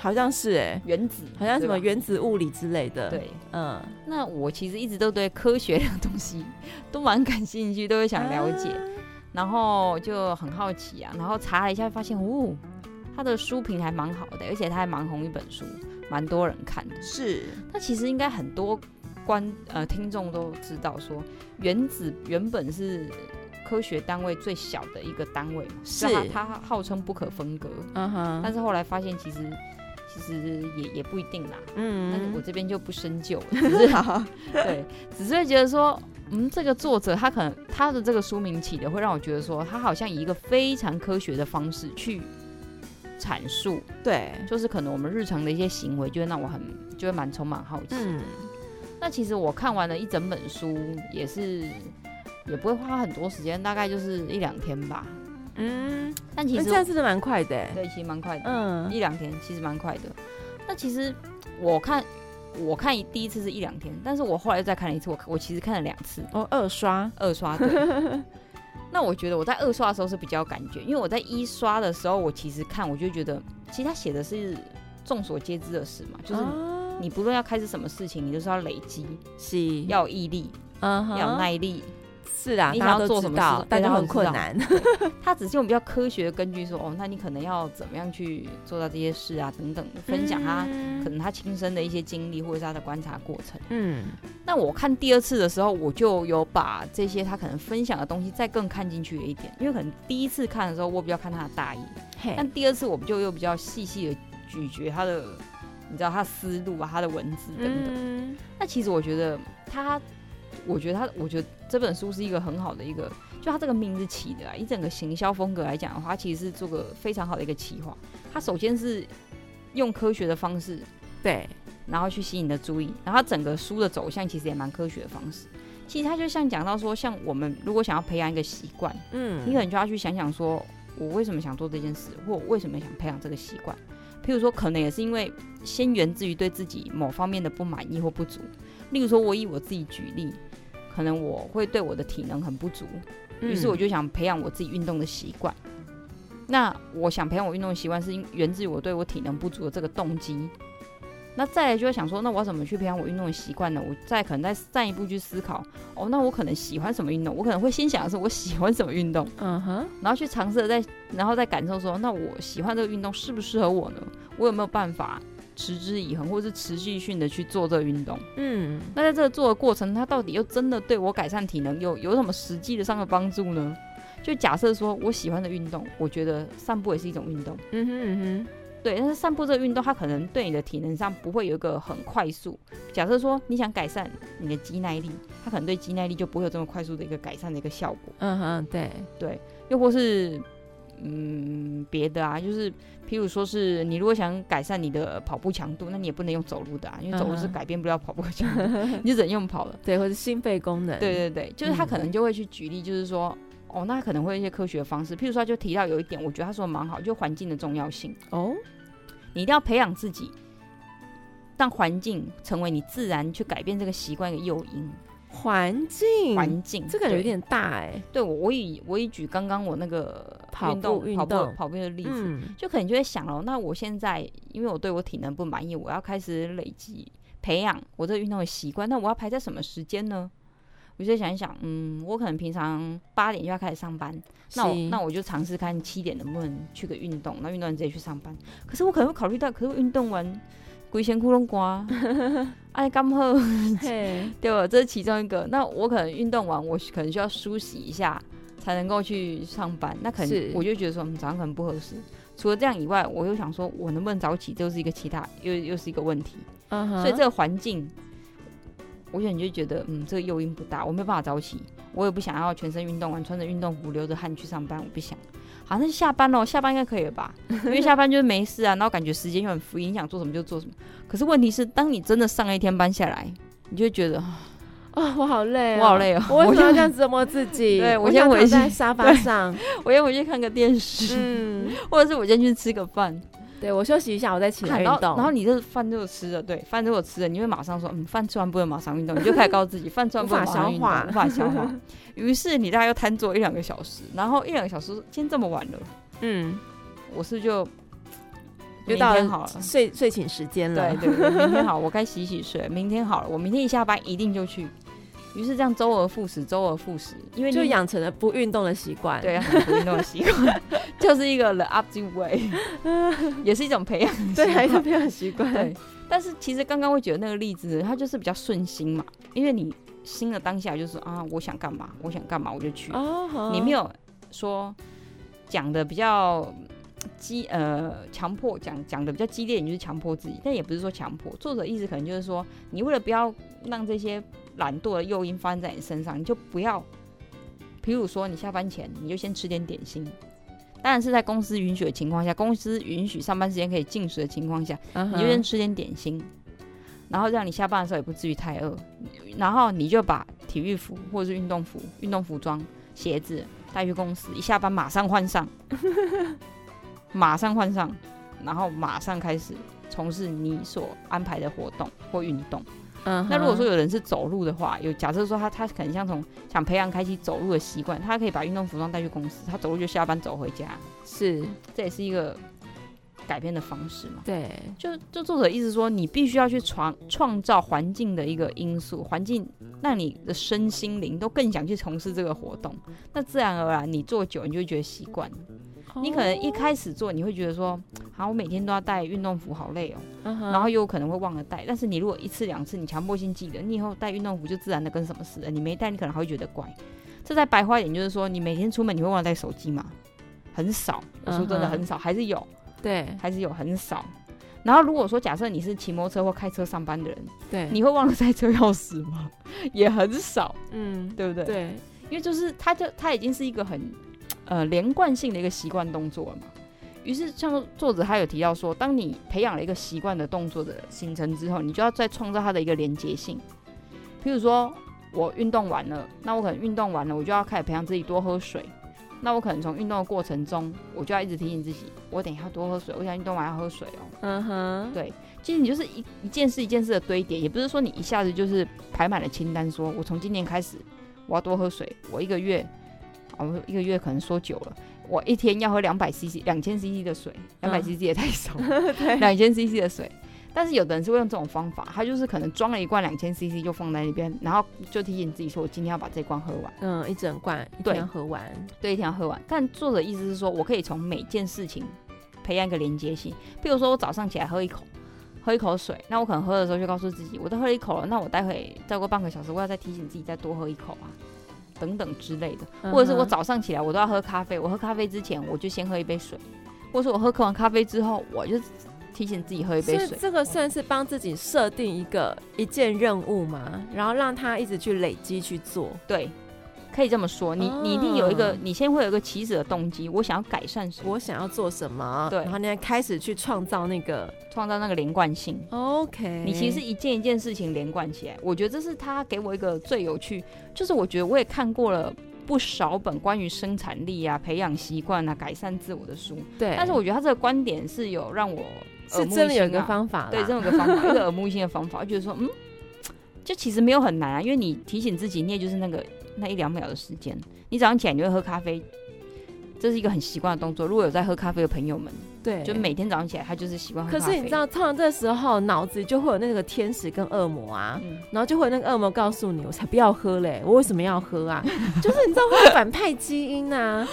好像是哎、欸，原子，好像什么原子物理之类的。对，嗯。那我其实一直都对科学的东西都蛮感兴趣，都会想了解，啊、然后就很好奇啊，然后查了一下，发现哦。他的书评还蛮好的，而且他还蛮红一本书，蛮多人看的。是，那其实应该很多观呃听众都知道，说原子原本是科学单位最小的一个单位嘛，是它，号称不可分割。嗯哼，但是后来发现其实其实也也不一定啦。嗯，但是我这边就不深究了，只是对，只是会觉得说，嗯，这个作者他可能他的这个书名起的会让我觉得说，他好像以一个非常科学的方式去。阐述，对，就是可能我们日常的一些行为，就会让我很就会蛮充满好奇。嗯，那其实我看完了一整本书，也是也不会花很多时间，大概就是一两天吧。嗯，但其实这样真的蛮快的，对，其实蛮快的。嗯，一两天其实蛮快的。那其实我看我看第一次是一两天，但是我后来又再看了一次，我我其实看了两次。哦，二刷，二刷。对。那我觉得我在二刷的时候是比较有感觉，因为我在一刷的时候，我其实看我就觉得，其实他写的是众所皆知的事嘛，就是你不论要开始什么事情，你就是要累积，是，要有毅力，嗯，要有耐力。是啊，你想要做什么事，但是很困难。他只是用比较科学的根据说，哦，那你可能要怎么样去做到这些事啊，等等，分享他可能他亲身的一些经历或者是他的观察过程。嗯，那我看第二次的时候，我就有把这些他可能分享的东西再更看进去了一点，因为可能第一次看的时候，我比较看他的大意，但第二次我们就又比较细细的咀嚼他的，你知道他的思路啊，他的文字等等。那其实我觉得他。我觉得他，我觉得这本书是一个很好的一个，就他这个名字起的啊，以整个行销风格来讲的话，其实是做个非常好的一个企划。他首先是用科学的方式，对，然后去吸引你的注意，然后他整个书的走向其实也蛮科学的方式。其实他就像讲到说，像我们如果想要培养一个习惯，嗯，你可能就要去想想说，我为什么想做这件事，或我为什么想培养这个习惯。譬如说，可能也是因为先源自于对自己某方面的不满意或不足。例如说，我以我自己举例，可能我会对我的体能很不足，于是我就想培养我自己运动的习惯。那我想培养我运动的习惯，是因源自于我对我体能不足的这个动机。那再来就会想说，那我要怎么去培养我运动的习惯呢？我再可能再进一步去思考，哦，那我可能喜欢什么运动？我可能会先想的是我喜欢什么运动，嗯哼，然后去尝试再，然后再感受说，那我喜欢这个运动适不适合我呢？我有没有办法？持之以恒，或是持续性的去做这个运动。嗯，那在这个做的过程，它到底又真的对我改善体能有有什么实际的上的帮助呢？就假设说我喜欢的运动，我觉得散步也是一种运动。嗯哼嗯哼，对。但是散步这个运动，它可能对你的体能上不会有一个很快速。假设说你想改善你的肌耐力，它可能对肌耐力就不会有这么快速的一个改善的一个效果。嗯哼，对对。又或是。嗯，别的啊，就是譬如说是你如果想改善你的跑步强度，那你也不能用走路的啊，因为走路是改变不了跑步强度，你只能用跑了。对，或者心肺功能。对对对，就是他可能就会去举例，就是说，嗯、哦，那可能会有一些科学的方式，譬如说他就提到有一点，我觉得他说的蛮好，就环境的重要性。哦，你一定要培养自己，让环境成为你自然去改变这个习惯的诱因。环境，环境，这个有点大哎、欸。对，我我以我以举刚刚我那个运动跑步跑步的例子，嗯、就可能就会想了，那我现在因为我对我体能不满意，我要开始累积培养我这个运动的习惯，那我要排在什么时间呢？我就想一想，嗯，我可能平常八点就要开始上班，那我那我就尝试看七点能不能去个运动，那运动完直接去上班。可是我可能会考虑到，可是运动完。鬼仙窟窿瓜，哎，刚好，对吧？这是其中一个。那我可能运动完，我可能需要梳洗一下，才能够去上班。那可能我就觉得说，嗯，早上可能不合适。除了这样以外，我又想说，我能不能早起，就是一个其他，又又是一个问题。Uh huh. 所以这个环境，我想你就觉得，嗯，这个诱因不大，我没有办法早起，我也不想要全身运动完，穿着运动服，流着汗去上班，我不想。好，那就下班喽。下班应该可以了吧？因为下班就是没事啊，然后感觉时间又很 free，你想做什么就做什么。可是问题是，当你真的上了一天班下来，你就会觉得啊，我好累，我好累哦。我为什么要这样折磨自己？对，我先回去在 沙发上，我先回去看个电视，嗯，或者是我先去吃个饭。对，我休息一下，我再起来运动。然后你这饭就吃了，对，饭如果吃了，你会马上说，嗯，饭吃完不能马上运动，你就开始告诉自己，饭吃完不能马上运动，无法消化，无法消化。于是你大概又瘫坐一两个小时，然后一两个小时，今天这么晚了。嗯，我是就就到好了，睡睡醒时间了。对对对，明天好，我该洗洗睡。明天好了，我明天一下班一定就去。于是这样周而复始，周而复始，因为就养成了不运动的习惯。对啊，不运动的习惯 就是一个 the opposite way，也是一种培养，对，还是培养习惯。对，但是其实刚刚会举的那个例子，它就是比较顺心嘛，因为你心的当下就是啊，我想干嘛，我想干嘛我就去。哦，你没有说。讲的比较激呃强迫讲讲的比较激烈，你就是强迫自己，但也不是说强迫。作者意思可能就是说，你为了不要让这些懒惰的诱因发生在你身上，你就不要，譬如说你下班前你就先吃点点心，当然是在公司允许的情况下，公司允许上班时间可以进食的情况下，uh huh. 你就先吃点点心，然后让你下班的时候也不至于太饿，然后你就把体育服或者是运动服、运动服装、鞋子带去公司，一下班马上换上，马上换上，然后马上开始从事你所安排的活动或运动。嗯、uh，huh. 那如果说有人是走路的话，有假设说他他可能像从想培养开启走路的习惯，他可以把运动服装带去公司，他走路就下班走回家，是，这也是一个改变的方式嘛？对，就就作者意思说，你必须要去创创造环境的一个因素，环境让你的身心灵都更想去从事这个活动，那自然而然你做久，你就会觉得习惯。你可能一开始做，你会觉得说，好，我每天都要带运动服，好累哦。Uh. 然后又可能会忘了带。但是你如果一次两次，你强迫性记得，你以后带运动服就自然的跟什么似的。你没带，你可能还会觉得怪。这再白话一点，就是说，你每天出门你会忘了带手机吗？很少，我说真的很少，uh. 还是有。对，还是有很少。然后如果说假设你是骑摩托车或开车上班的人，对，你会忘了带车钥匙吗？也很少。嗯，对不对？对，因为就是它就它已经是一个很。呃，连贯性的一个习惯动作了嘛。于是，像作者他有提到说，当你培养了一个习惯的动作的形成之后，你就要再创造它的一个连接性。譬如说，我运动完了，那我可能运动完了，我就要开始培养自己多喝水。那我可能从运动的过程中，我就要一直提醒自己，我等一下多喝水，我想运动完要喝水哦。嗯哼，对，其实你就是一一件事一件事的堆叠，也不是说你一下子就是排满了清单，说我从今年开始我要多喝水，我一个月。我们一个月可能说久了，我一天要喝两百 CC、两千 CC 的水，两百 CC 也太少 两千 CC 的水。但是有的人是会用这种方法，他就是可能装了一罐两千 CC 就放在那边，然后就提醒自己说，我今天要把这罐喝完。嗯，一整罐，一天喝完，对，对，一天要喝完。但作者意思是说，我可以从每件事情培养一个连接性，譬如说我早上起来喝一口，喝一口水，那我可能喝的时候就告诉自己，我都喝了一口了，那我待会再过半个小时，我要再提醒自己再多喝一口啊。等等之类的，或者是我早上起来我都要喝咖啡，我喝咖啡之前我就先喝一杯水，或者是我喝喝完咖啡之后，我就提醒自己喝一杯水。这个算是帮自己设定一个一件任务嘛，然后让他一直去累积去做，对。可以这么说，你你一定有一个，你先会有一个起始的动机，我想要改善什么，我想要做什么，对，然后你再开始去创造那个创造那个连贯性。OK，你其实一件一件事情连贯起来，我觉得这是他给我一个最有趣，就是我觉得我也看过了不少本关于生产力啊、培养习惯啊、改善自我的书，对，但是我觉得他这个观点是有让我是真的有一个方法，对，这么个方法，一个耳目一新的方法，就是说，嗯，就其实没有很难啊，因为你提醒自己，你也就是那个。那一两秒的时间，你早上起来你就会喝咖啡，这是一个很习惯的动作。如果有在喝咖啡的朋友们，对，就每天早上起来他就是习惯喝咖啡。可是你知道，通常这时候脑子就会有那个天使跟恶魔啊，嗯、然后就会有那个恶魔告诉你，我才不要喝嘞，我为什么要喝啊？就是你知道会有反派基因啊。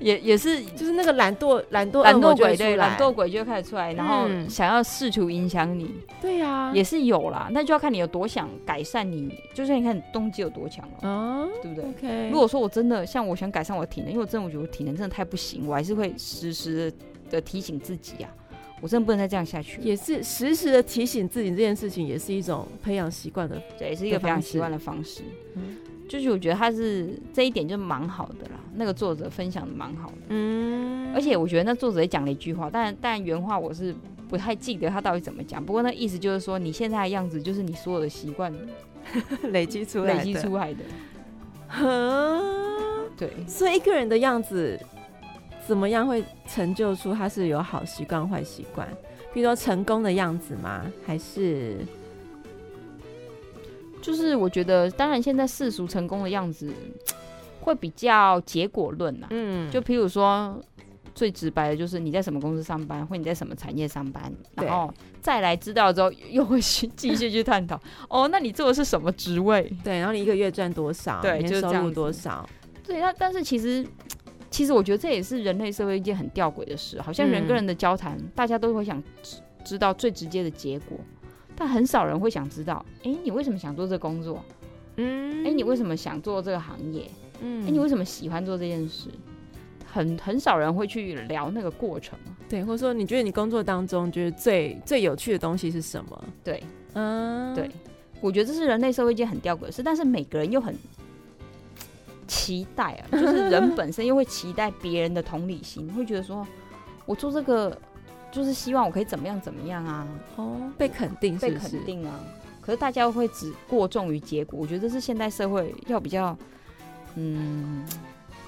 也也是，就是那个懒惰懒惰懒惰鬼，对，懒惰鬼就会开始出来，然后想要试图影响你。对呀，也是有啦，那就要看你有多想改善你，就是你看你动机有多强了，啊，对不对？OK。如果说我真的像我想改善我的体能，因为我真的我觉得我体能真的太不行，我还是会时时的提醒自己啊，我真的不能再这样下去。也是时时的提醒自己这件事情，也是一种培养习惯的，对，也是一个培养习惯的方式。就是我觉得他是这一点就蛮好的啦，那个作者分享的蛮好的，嗯，而且我觉得那作者也讲了一句话，但但原话我是不太记得他到底怎么讲，不过那意思就是说你现在的样子就是你所有的习惯累积出来累积出来的，对，所以一个人的样子怎么样会成就出他是有好习惯坏习惯？比如说成功的样子吗？还是？就是我觉得，当然现在世俗成功的样子会比较结果论呐。嗯，就譬如说最直白的就是你在什么公司上班，或你在什么产业上班，然后再来知道之后又会去继续去探讨。哦，那你做的是什么职位？对，然后你一个月赚多少？对，年收入多少？对，那但是其实其实我觉得这也是人类社会一件很吊诡的事，好像人跟人的交谈，大家都会想知道最直接的结果。但很少人会想知道，哎、欸，你为什么想做这个工作？嗯，哎、欸，你为什么想做这个行业？嗯，哎、欸，你为什么喜欢做这件事？很很少人会去聊那个过程。对，或者说你觉得你工作当中觉得最最有趣的东西是什么？对，嗯，对，我觉得这是人类社会一件很吊诡的事，但是每个人又很期待啊，就是人 本身又会期待别人的同理心，会觉得说，我做这个就是希望我可以怎么样怎么样啊？哦，被肯定是是，被肯定啊。可是大家会只过重于结果，我觉得这是现代社会要比较，嗯。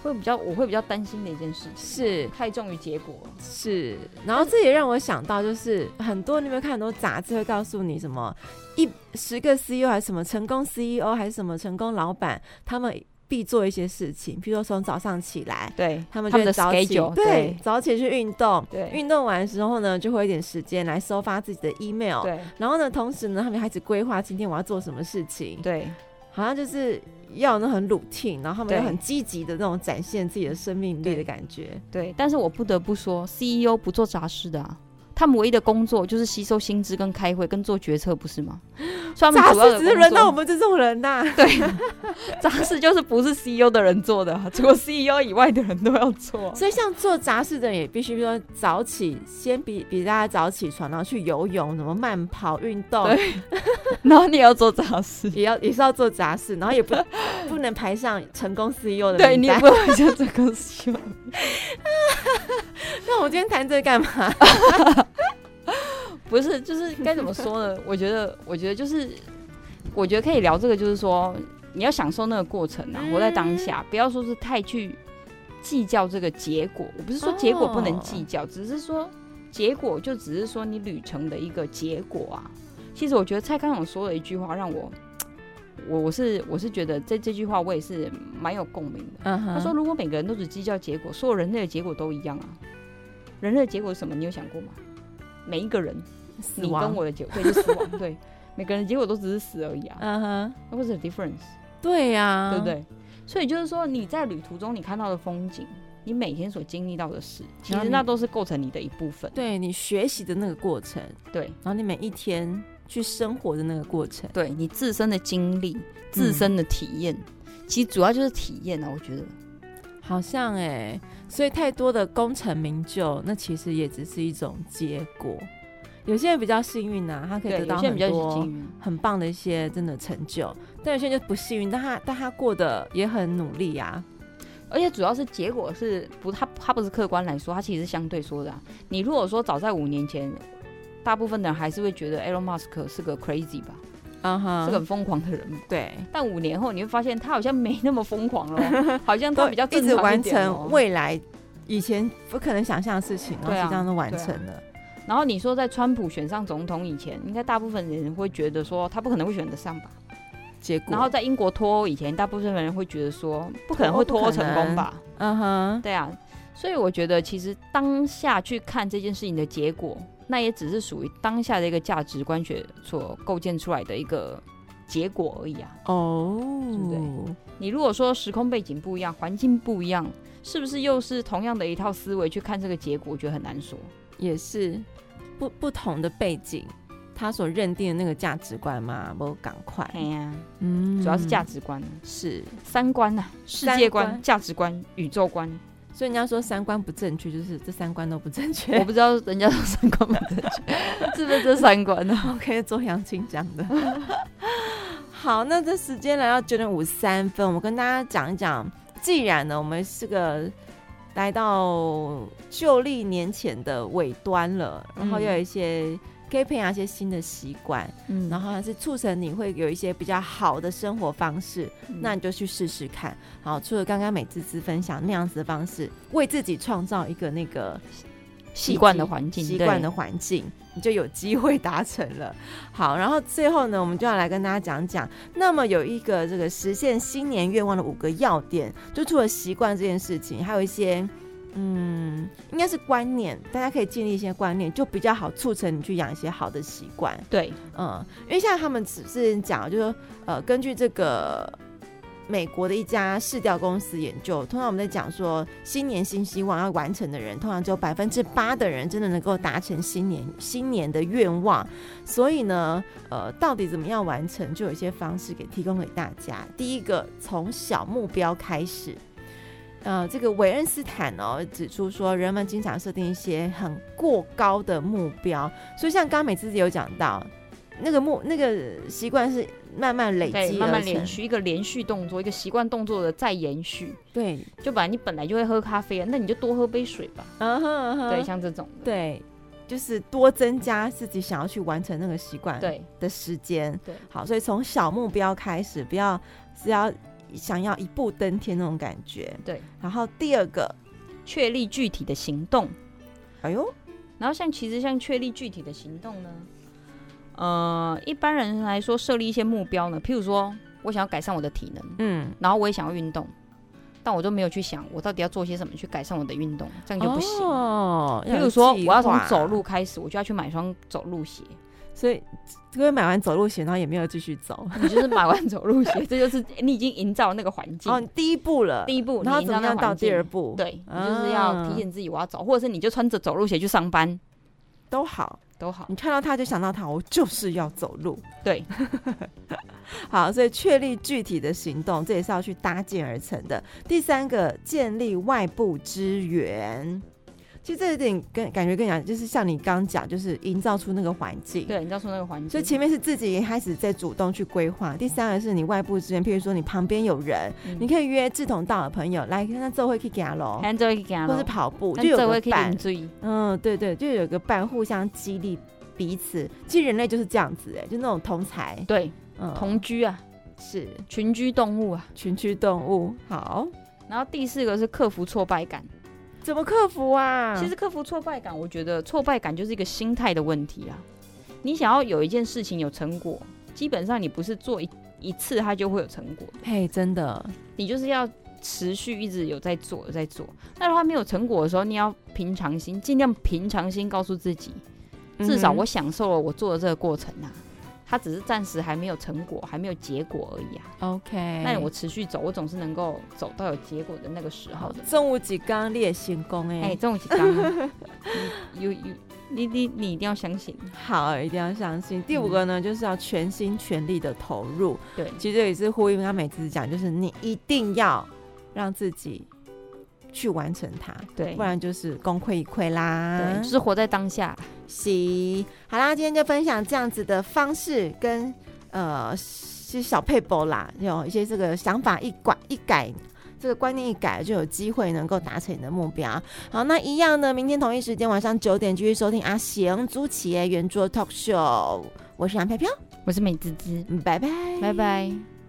会比较，我会比较担心的一件事情是太重于结果。是，然后这也让我想到，就是很多你有没有看很多杂志会告诉你什么一十个 CEO 还是什么成功 CEO 还是什么成功老板，他们必做一些事情，比如说从早上起来，对他们就会早起，对，对早起去运动，对，运动完的时候呢，就会有一点时间来收发自己的 email，对，然后呢，同时呢，他们开始规划今天我要做什么事情，对，好像就是。要那很 routine，然后他们又很积极的那种展现自己的生命力的感觉。对，对，但是我不得不说，CEO 不做杂事的啊。他们唯一的工作就是吸收薪资、跟开会、跟做决策，不是吗？所以他们主要的只是轮到我们这种人呐、啊。对，杂事就是不是 CEO 的人做的，除了 CEO 以外的人都要做。所以像做杂事的人也必须说早起，先比比大家早起床，然后去游泳、什么慢跑、运动。对。然后你也要做杂事，也要也是要做杂事，然后也不不能排上成功 CEO 的。对，你也不能排上成功 CEO。那我今天谈这个干嘛？不是，就是该怎么说呢？我觉得，我觉得就是，我觉得可以聊这个，就是说你要享受那个过程啊，活在当下，不要说是太去计较这个结果。我不是说结果不能计较，只是说结果就只是说你旅程的一个结果啊。其实我觉得蔡康永说了一句话让我，我我是我是觉得这这句话我也是蛮有共鸣的。他说，如果每个人都只计较结果，所有人类的结果都一样啊。人类的结果是什么？你有想过吗？每一个人。你跟我的结果对，就死亡。对，每个人的结果都只是死而已啊。嗯哼，What's the difference？对呀、啊，对不对？所以就是说，你在旅途中你看到的风景，你每天所经历到的事，其实那都是构成你的一部分。对你学习的那个过程，对，然后你每一天去生活的那个过程，对你自身的经历、自身的体验、嗯，其实主要就是体验啊。我觉得好像哎、欸，所以太多的功成名就，那其实也只是一种结果。有些人比较幸运呐，他可以得到很多很棒的一些真的成就，但有些人就不幸运，但他但他过得也很努力呀。而且主要是结果是不，他他不是客观来说，他其实是相对说的啊。你如果说早在五年前，大部分的人还是会觉得 Elon Musk 是个 crazy 吧，啊哈，是个很疯狂的人。对，但五年后你会发现他好像没那么疯狂了，好像他比较一点哦。一直完成未来以前不可能想象的事情，然后就这样都完成了。然后你说，在川普选上总统以前，应该大部分人会觉得说他不可能会选得上吧？结果，然后在英国脱欧以前，大部分人会觉得说不可能会脱欧成功吧？嗯哼，对啊。所以我觉得，其实当下去看这件事情的结果，那也只是属于当下的一个价值观学所构建出来的一个结果而已啊。哦，对不对？你如果说时空背景不一样，环境不一样，是不是又是同样的一套思维去看这个结果？我觉得很难说。也是不不同的背景，他所认定的那个价值观嘛，不赶快。哎呀，嗯，主要是价值观，是三观呐、啊，世界观、价值观、宇宙观。所以人家说三观不正确，就是这三观都不正确。我不知道人家说三观不正确，是不是这三观呢？OK，周扬青讲的。好，那这时间来到九点五十三分，我们跟大家讲一讲，既然呢，我们是个。来到旧历年前的尾端了，然后又有一些可以培养一些新的习惯，嗯，然后还是促成你会有一些比较好的生活方式，嗯，那你就去试试看。好，除了刚刚美滋滋分享那样子的方式，为自己创造一个那个习惯的环境，习惯的环境。你就有机会达成了。好，然后最后呢，我们就要来跟大家讲讲。那么有一个这个实现新年愿望的五个要点，就除了习惯这件事情，还有一些嗯，应该是观念，大家可以建立一些观念，就比较好促成你去养一些好的习惯。对，嗯，因为像他们只是讲，就是说呃，根据这个。美国的一家市调公司研究，通常我们在讲说新年新希望要完成的人，通常只有百分之八的人真的能够达成新年新年的愿望。所以呢，呃，到底怎么样完成，就有一些方式给提供给大家。第一个，从小目标开始。呃，这个韦恩斯坦哦指出说，人们经常设定一些很过高的目标，所以像刚刚美自己有讲到。那个目那个习惯是慢慢累积，慢慢连续一个连续动作，一个习惯动作的再延续。对，就本来你本来就会喝咖啡啊，那你就多喝杯水吧。嗯哼，哼，对，像这种，对，就是多增加自己想要去完成那个习惯对的时间。对，好，所以从小目标开始，不要只要想要一步登天那种感觉。对，然后第二个，确立具体的行动。哎呦。然后像其实像确立具体的行动呢，呃，一般人来说设立一些目标呢，譬如说我想要改善我的体能，嗯，然后我也想要运动，但我都没有去想我到底要做些什么去改善我的运动，这样就不行。哦，譬如说我要从走路开始，我就要去买双走路鞋。所以，因为买完走路鞋，然后也没有继续走，你就是买完走路鞋，这就是你已经营造那个环境哦，第一步了，第一步，然后怎么样到第二步？对，你就是要提醒自己我要走，或者是你就穿着走路鞋去上班，都好，都好。你看到他就想到他，我就是要走路。对，好，所以确立具体的行动，这也是要去搭建而成的。第三个，建立外部支援。其实这有点跟感觉跟你讲，就是像你刚讲，就是营造出那个环境，对，营造出那个环境。所以前面是自己也开始在主动去规划，第三个是你外部资源，譬如说你旁边有人，嗯、你可以约志同道的朋友来，看他做会去走路，或是跑步，就有个伴。嗯，对对，就有个伴互相激励彼此。其实人类就是这样子，哎，就那种同才，对，嗯，同居啊，是群居动物啊，群居动物。好，然后第四个是克服挫败感。怎么克服啊？其实克服挫败感，我觉得挫败感就是一个心态的问题啊。你想要有一件事情有成果，基本上你不是做一一次它就会有成果。嘿，真的，你就是要持续一直有在做，有在做。那如果没有成果的时候，你要平常心，尽量平常心告诉自己，至少我享受了我做的这个过程啊。它只是暂时还没有成果，还没有结果而已啊。OK，那我持续走，我总是能够走到有结果的那个时候的。中午几刚练成功哎，哎，中午几刚，有有，你你你一定要相信。好，一定要相信。第五个呢，嗯、就是要全心全力的投入。对，其实也是呼应他每次讲，就是你一定要让自己。去完成它，对，不然就是功亏一篑啦。对，就是活在当下。行，好啦，今天就分享这样子的方式跟呃，是小配博啦，有一些这个想法一改一改，这个观念一改，就有机会能够达成你的目标。好，那一样呢，明天同一时间晚上九点继续收听阿贤朱企业圆桌 Talk Show，我是杨飘飘，我是美滋滋，拜拜，拜拜。